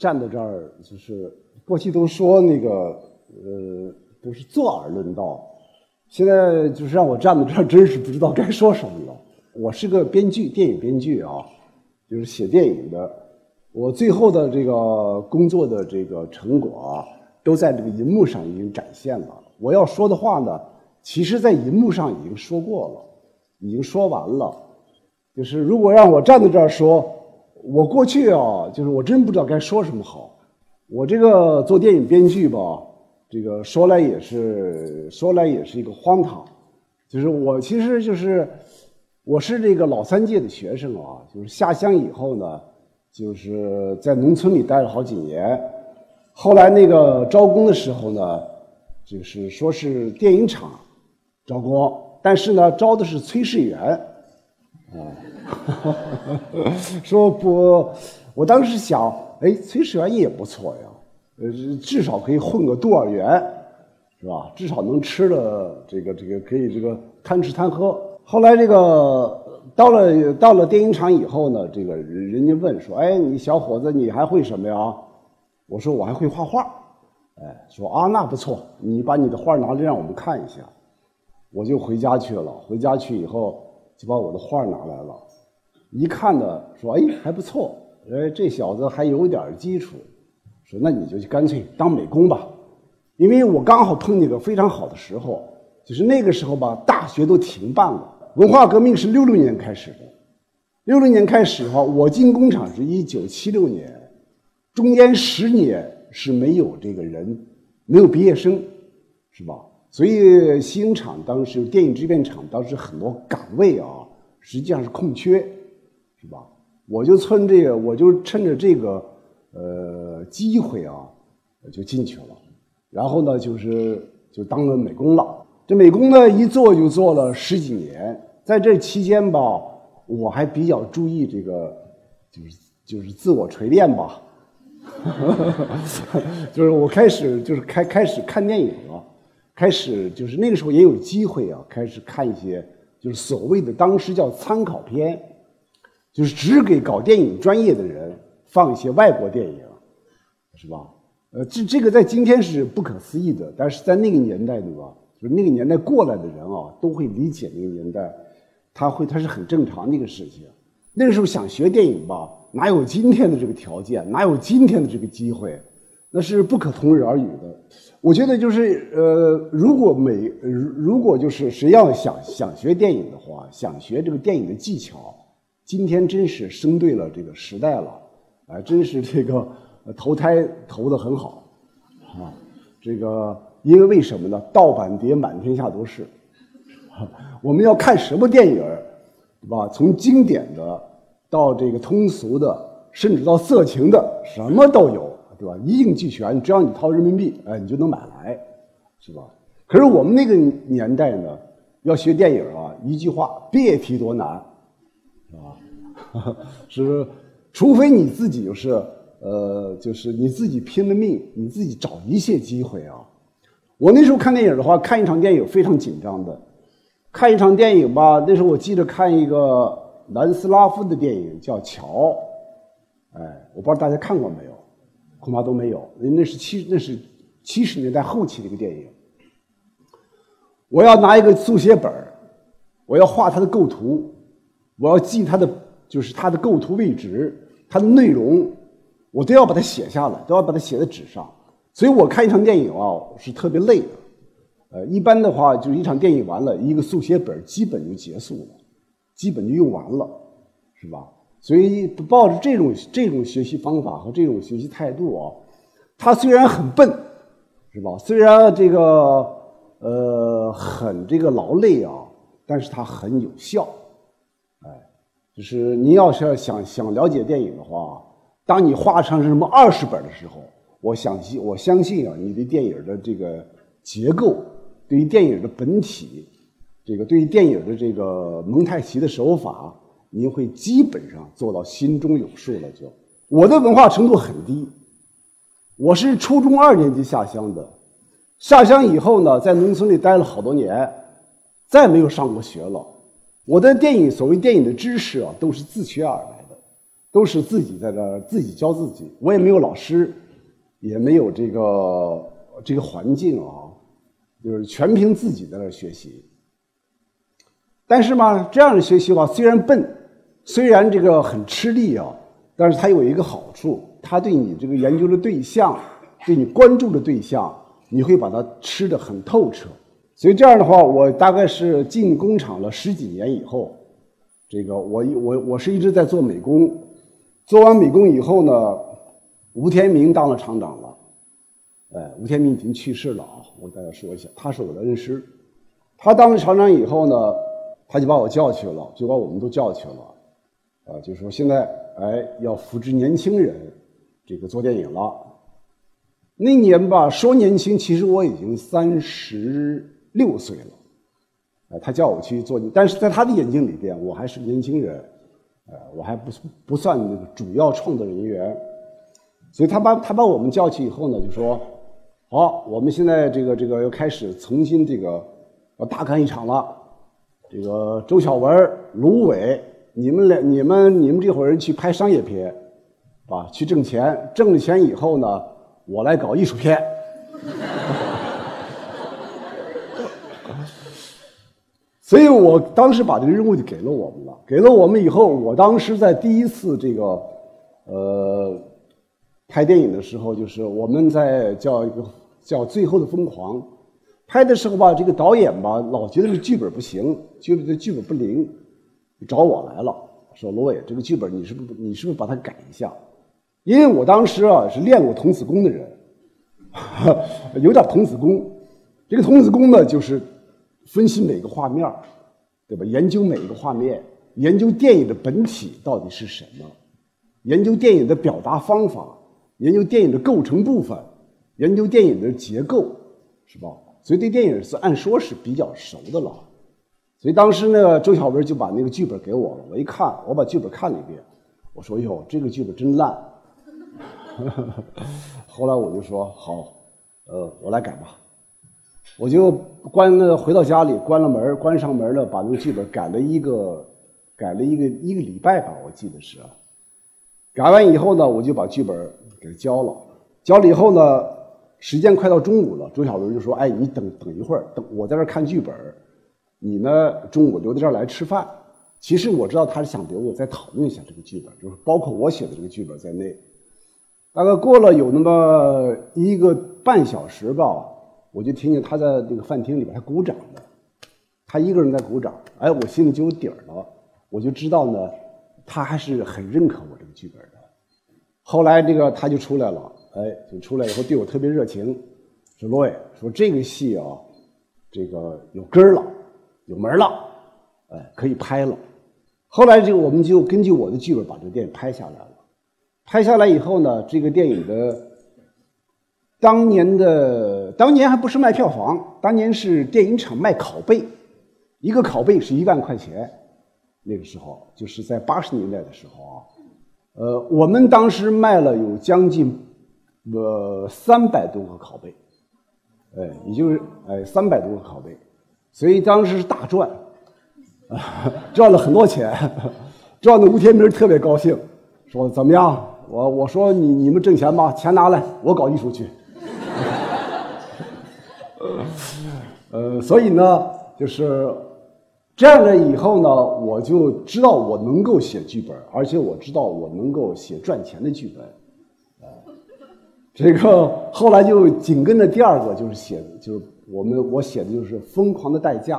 站在这儿，就是过去都说那个，呃，都是坐而论道，现在就是让我站在这儿，真是不知道该说什么了。我是个编剧，电影编剧啊，就是写电影的。我最后的这个工作的这个成果啊，都在这个银幕上已经展现了。我要说的话呢，其实在银幕上已经说过了，已经说完了。就是如果让我站在这儿说。我过去啊，就是我真不知道该说什么好。我这个做电影编剧吧，这个说来也是说来也是一个荒唐。就是我其实就是我是这个老三届的学生啊，就是下乡以后呢，就是在农村里待了好几年。后来那个招工的时候呢，就是说是电影厂招工，但是呢招的是炊事员，啊。说不，我当时想，哎，炊事员也不错呀，呃，至少可以混个多少元，是吧？至少能吃的这个这个可以这个贪吃贪喝。后来这个到了到了电影厂以后呢，这个人家问说，哎，你小伙子你还会什么呀？我说我还会画画。哎，说啊那不错，你把你的画拿来让我们看一下。我就回家去了，回家去以后就把我的画拿来了。一看呢，说哎还不错，哎这小子还有点基础，说那你就去干脆当美工吧，因为我刚好碰见个非常好的时候，就是那个时候吧，大学都停办了，文化革命是六六年开始的，六六年开始的话，我进工厂是一九七六年，中间十年是没有这个人，没有毕业生，是吧？所以新厂当时电影制片厂当时很多岗位啊，实际上是空缺。是吧？我就趁这个，我就趁着这个，呃，机会啊，就进去了。然后呢，就是就当了美工了。这美工呢，一做就做了十几年。在这期间吧，我还比较注意这个，就是就是自我锤炼吧。就是我开始就是开开始看电影了，开始就是那个时候也有机会啊，开始看一些就是所谓的当时叫参考片。就是只给搞电影专业的人放一些外国电影，是吧？呃，这这个在今天是不可思议的，但是在那个年代，对吧？就是那个年代过来的人啊，都会理解那个年代，他会他是很正常的一个事情。那个时候想学电影吧，哪有今天的这个条件，哪有今天的这个机会，那是不可同日而语的。我觉得就是呃，如果每如果就是谁要想想学电影的话，想学这个电影的技巧。今天真是生对了这个时代了，哎，真是这个投胎投的很好，啊，这个因为为什么呢？盗版碟满天下都是，我们要看什么电影对吧？从经典的到这个通俗的，甚至到色情的，什么都有，对吧？一应俱全，只要你掏人民币，哎，你就能买来，是吧？可是我们那个年代呢，要学电影啊，一句话，别提多难。是，除非你自己就是，呃，就是你自己拼了命，你自己找一切机会啊。我那时候看电影的话，看一场电影非常紧张的，看一场电影吧。那时候我记得看一个南斯拉夫的电影叫《桥》，哎，我不知道大家看过没有，恐怕都没有。那是七那是七十年代后期的一个电影。我要拿一个速写本我要画它的构图，我要记它的。就是它的构图位置，它的内容，我都要把它写下来，都要把它写在纸上。所以我看一场电影啊，是特别累的。呃，一般的话，就是一场电影完了，一个速写本基本就结束了，基本就用完了，是吧？所以抱着这种这种学习方法和这种学习态度啊，他虽然很笨，是吧？虽然这个呃很这个劳累啊，但是他很有效。哎就是你要是想想了解电影的话，当你画成什么二十本的时候，我相信我相信啊，你对电影的这个结构，对于电影的本体，这个对于电影的这个蒙太奇的手法，您会基本上做到心中有数了。就我的文化程度很低，我是初中二年级下乡的，下乡以后呢，在农村里待了好多年，再没有上过学了。我的电影，所谓电影的知识啊，都是自学而来的，都是自己在这自己教自己。我也没有老师，也没有这个这个环境啊，就是全凭自己在那学习。但是嘛，这样的学习的话，虽然笨，虽然这个很吃力啊，但是它有一个好处，它对你这个研究的对象，对你关注的对象，你会把它吃得很透彻。所以这样的话，我大概是进工厂了十几年以后，这个我我我是一直在做美工，做完美工以后呢，吴天明当了厂长了，哎，吴天明已经去世了啊，我大家说一下，他是我的恩师，他当了厂长以后呢，他就把我叫去了，就把我们都叫去了，啊，就说现在哎要扶植年轻人，这个做电影了。那年吧，说年轻，其实我已经三十。六岁了，呃，他叫我去做，但是在他的眼睛里边，我还是年轻人，呃，我还不不算那个主要创作人员，所以他把他把我们叫去以后呢，就说，好，我们现在这个这个要开始重新这个要大干一场了，这个周晓文、卢伟，你们俩、你们、你们这伙人去拍商业片，啊，去挣钱，挣了钱以后呢，我来搞艺术片。所以我当时把这个任务就给了我们了，给了我们以后，我当时在第一次这个，呃，拍电影的时候，就是我们在叫一个叫《最后的疯狂》，拍的时候吧，这个导演吧老觉得这剧本不行，觉得这剧本不灵，找我来了，说罗伟，这个剧本你是不是你是不是把它改一下？因为我当时啊是练过童子功的人，有点童子功，这个童子功呢就是。分析每个画面对吧？研究每一个画面，研究电影的本体到底是什么，研究电影的表达方法，研究电影的构成部分，研究电影的结构，是吧？所以对电影是按说是比较熟的了。所以当时呢，周小文就把那个剧本给我了。我一看，我把剧本看了一遍，我说：“哟，这个剧本真烂。”后来我就说：“好，呃，我来改吧。”我就关了，回到家里关了门，关上门了，把那个剧本改了一个，改了一个一个礼拜吧，我记得是。改完以后呢，我就把剧本给交了。交了以后呢，时间快到中午了，周小伦就说：“哎，你等等一会儿，等我在这看剧本，你呢中午留在这儿来吃饭。”其实我知道他是想留我再讨论一下这个剧本，就是包括我写的这个剧本在内。大概过了有那么一个半小时吧。我就听见他在那个饭厅里边还鼓掌呢，他一个人在鼓掌，哎，我心里就有底儿了，我就知道呢，他还是很认可我这个剧本的。后来这个他就出来了，哎，就出来以后对我特别热情，说罗伟，说这个戏啊，这个有根儿了，有门了，哎，可以拍了。后来这个我们就根据我的剧本把这个电影拍下来了。拍下来以后呢，这个电影的。当年的当年还不是卖票房，当年是电影厂卖拷贝，一个拷贝是一万块钱。那个时候就是在八十年代的时候啊，呃，我们当时卖了有将近呃三百多个拷贝，哎，也就是哎三百多个拷贝，所以当时是大赚，赚了很多钱，赚的吴天明特别高兴，说怎么样？我我说你你们挣钱吧，钱拿来，我搞艺术去。呃，所以呢，就是这样的。以后呢，我就知道我能够写剧本，而且我知道我能够写赚钱的剧本。这个后来就紧跟着第二个就是写，就是我们我写的就是《疯狂的代价》，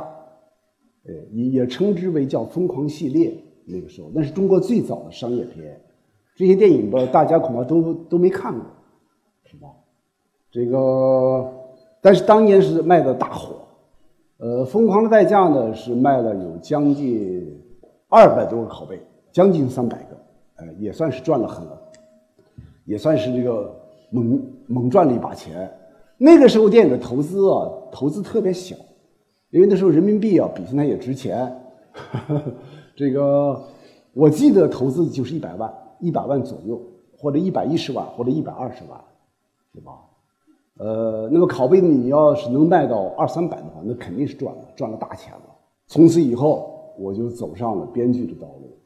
呃，也也称之为叫《疯狂系列》。那个时候，那是中国最早的商业片，这些电影吧，大家恐怕都都没看过，是吧？这个，但是当年是卖的大火，呃，《疯狂的代价》呢是卖了有将近二百多个拷贝，将近三百个，呃，也算是赚了很，也算是这个猛猛赚了一把钱。那个时候电影的投资啊，投资特别小，因为那时候人民币啊比现在也值钱。这个我记得投资就是一百万，一百万左右，或者一百一十万，或者一百二十万，对吧？呃，那么拷贝你要是能卖到二三百的话，那肯定是赚了，赚了大钱了。从此以后，我就走上了编剧的道路。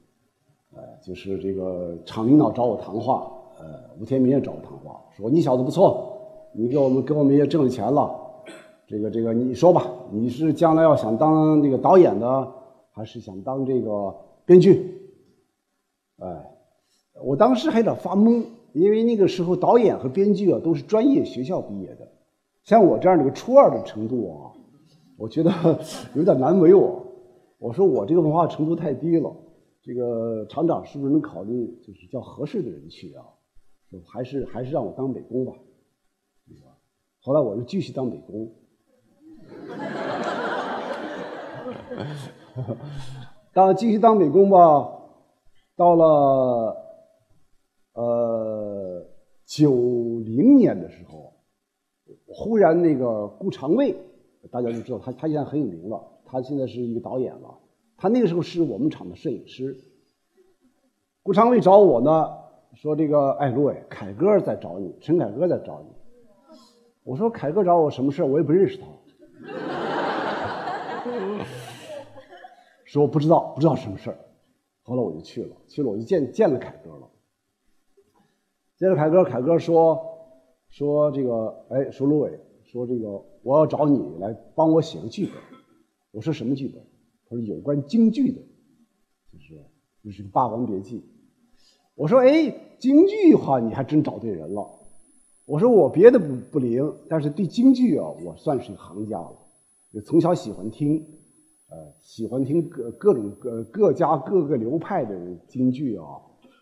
呃，就是这个厂领导找我谈话，呃，吴天明也找我谈话，说你小子不错，你给我们给我们也挣了钱了，这个这个你说吧，你是将来要想当那个导演的，还是想当这个编剧？哎，我当时还有点发懵，因为那个时候导演和编剧啊都是专业学校毕业的，像我这样的个初二的程度啊，我觉得有点难为我。我说我这个文化程度太低了，这个厂长是不是能考虑就是叫合适的人去啊？就还是还是让我当美工吧。后来我就继续当美工，当继续当美工吧。到了呃九零年的时候，忽然那个顾长卫，大家就知道他他现在很有名了，他现在是一个导演了。他那个时候是我们厂的摄影师。顾长卫找我呢，说这个哎，卢伟，凯哥在找你，陈凯歌在找你。我说凯哥找我什么事我也不认识他。说不知道，不知道什么事儿。后来我就去了，去了我就见见了凯歌了。见了凯歌，凯歌说说这个，哎，说卢伟，说这个我要找你来帮我写个剧本。我说什么剧本？他说有关京剧的，就是就是《霸王别姬》。我说哎，京剧的话你还真找对人了。我说我别的不不灵，但是对京剧啊，我算是行家了，就从小喜欢听。呃，喜欢听各各种各各家各个流派的京剧啊，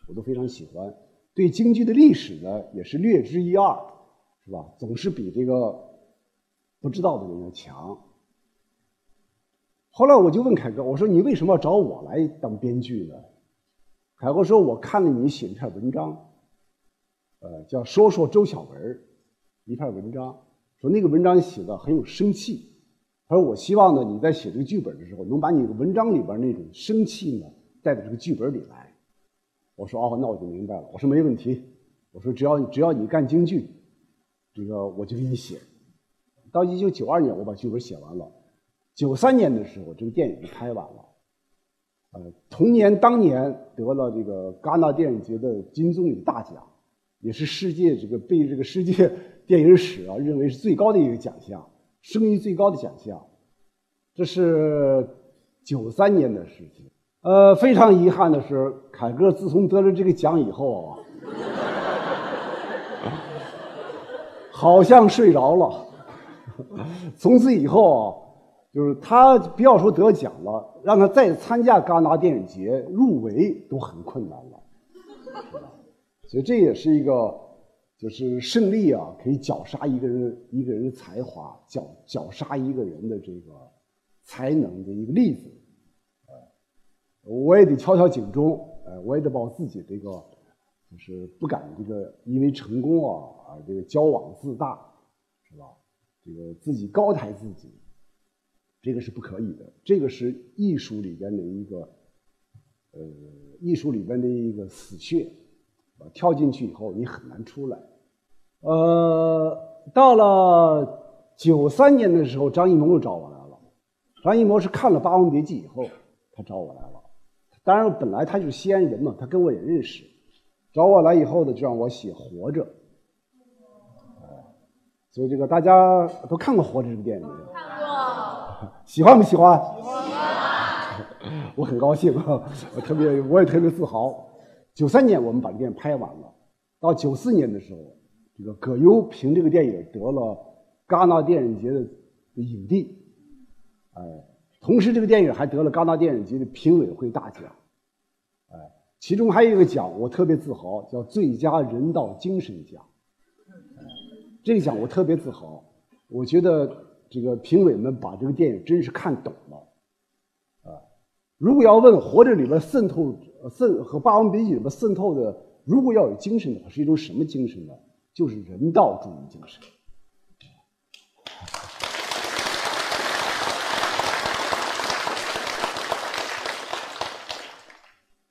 我都非常喜欢。对京剧的历史呢，也是略知一二，是吧？总是比这个不知道的人要强。后来我就问凯哥，我说你为什么要找我来当编剧呢？凯哥说，我看了你写一篇文章，呃，叫《说说周小文》，一篇文章，说那个文章写的很有生气。他说：“我希望呢，你在写这个剧本的时候，能把你的文章里边那种生气呢带到这个剧本里来。”我说：“哦，那我就明白了。”我说：“没问题。”我说：“只要只要你干京剧，这个我就给你写。”到一九九二年，我把剧本写完了。九三年的时候，这个电影就拍完了。呃，同年当年得了这个戛纳电影节的金棕榈大奖，也是世界这个被这个世界 电影史啊认为是最高的一个奖项。声誉最高的奖项，这是九三年的事情。呃，非常遗憾的是，凯歌自从得了这个奖以后啊，好像睡着了。从此以后啊，就是他不要说得奖了，让他再参加戛纳电影节入围都很困难了，所以这也是一个。就是胜利啊，可以绞杀一个人一个人的才华，绞绞杀一个人的这个才能的一个例子。呃，我也得敲敲警钟，呃，我也得把我自己这个，就是不敢这个因为成功啊而这个骄往自大，是吧？这个自己高抬自己，这个是不可以的。这个是艺术里边的一个，呃，艺术里边的一个死穴，啊，跳进去以后你很难出来。呃，到了九三年的时候，张艺谋又找我来了。张艺谋是看了《霸王别姬》以后，他找我来了。当然，本来他就是西安人嘛，他跟我也认识。找我来以后呢，就让我写《活着》。所以这个大家都看过《活着》这个电影没有？喜欢不喜欢？喜欢。我很高兴啊，我特别，我也特别自豪。九三年我们把这电影拍完了，到九四年的时候。这个葛优凭这个电影得了戛纳电影节的影帝，哎，同时这个电影还得了戛纳电影节的评委会大奖，哎，其中还有一个奖我特别自豪，叫最佳人道精神奖。这个奖我特别自豪，我觉得这个评委们把这个电影真是看懂了，啊，如果要问《活着》里边渗透渗和《霸王别姬》里边渗透的，如果要有精神的话，是一种什么精神呢？就是人道主义精神。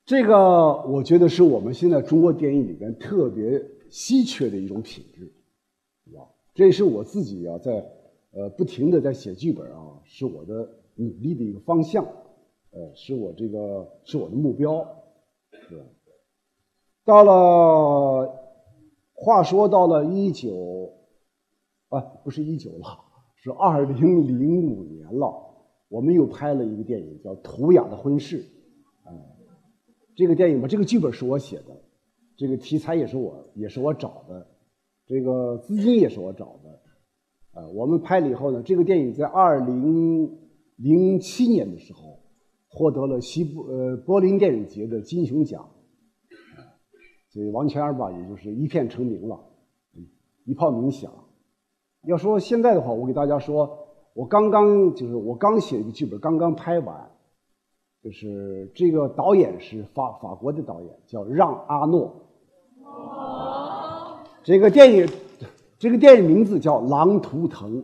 这个我觉得是我们现在中国电影里边特别稀缺的一种品质，是吧？这也是我自己啊，在呃不停的在写剧本啊，是我的努力的一个方向，呃，是我这个是我的目标。是吧？到了，话说到了一九，啊，不是一九了，是二零零五年了，我们又拍了一个电影叫《图雅的婚事》，啊，这个电影吧，这个剧本是我写的，这个题材也是我也是我找的，这个资金也是我找的，啊，我们拍了以后呢，这个电影在二零零七年的时候获得了西部呃柏林电影节的金熊奖。所以王全儿吧，也就是一片成名了，一炮鸣响。要说现在的话，我给大家说，我刚刚就是我刚写一个剧本，刚刚拍完，就是这个导演是法法国的导演，叫让阿诺。这个电影，这个电影名字叫《狼图腾》。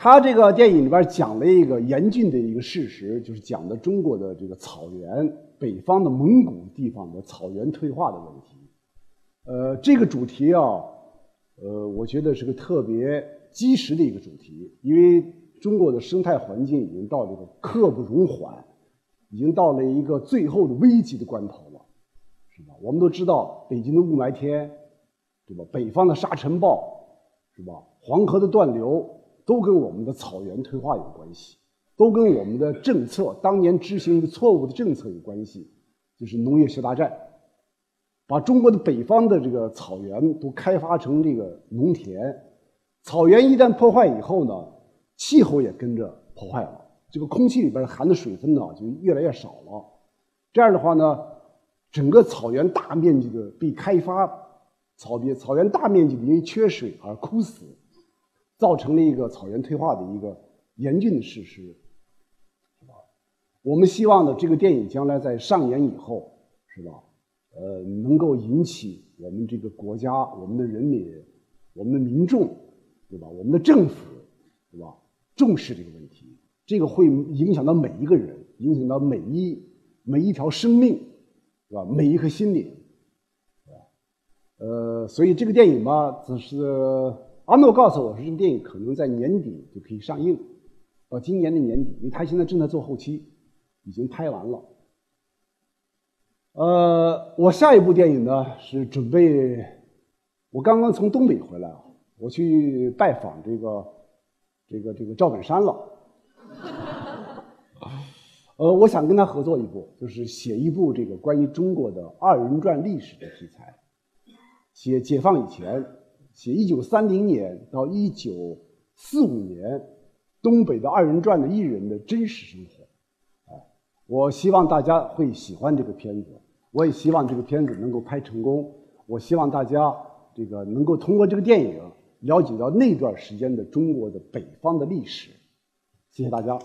他这个电影里边讲了一个严峻的一个事实，就是讲的中国的这个草原北方的蒙古地方的草原退化的问题。呃，这个主题啊，呃，我觉得是个特别基石的一个主题，因为中国的生态环境已经到这个刻不容缓，已经到了一个最后的危急的关头了，是吧？我们都知道北京的雾霾天，对吧？北方的沙尘暴，是吧？黄河的断流。都跟我们的草原退化有关系，都跟我们的政策当年执行一个错误的政策有关系，就是农业学大战，把中国的北方的这个草原都开发成这个农田，草原一旦破坏以后呢，气候也跟着破坏了，这个空气里边含的水分呢就越来越少了，这样的话呢，整个草原大面积的被开发，草原草原大面积的因为缺水而枯死。造成了一个草原退化的一个严峻的事实，是吧？我们希望呢，这个电影将来在上演以后，是吧？呃，能够引起我们这个国家、我们的人民、我们的民众，对吧？我们的政府，对吧？重视这个问题，这个会影响到每一个人，影响到每一每一条生命，是吧？每一颗心灵，呃，所以这个电影吧，只是。阿诺告诉我说，这个电影可能在年底就可以上映，到今年的年底，因为他现在正在做后期，已经拍完了。呃，我下一部电影呢是准备，我刚刚从东北回来啊，我去拜访这个这个这个赵本山了。呃，我想跟他合作一部，就是写一部这个关于中国的二人转历史的题材，写解放以前。写一九三零年到一九四五年东北的二人转的艺人的真实生活，啊，我希望大家会喜欢这个片子，我也希望这个片子能够拍成功。我希望大家这个能够通过这个电影了解到那段时间的中国的北方的历史。谢谢大家。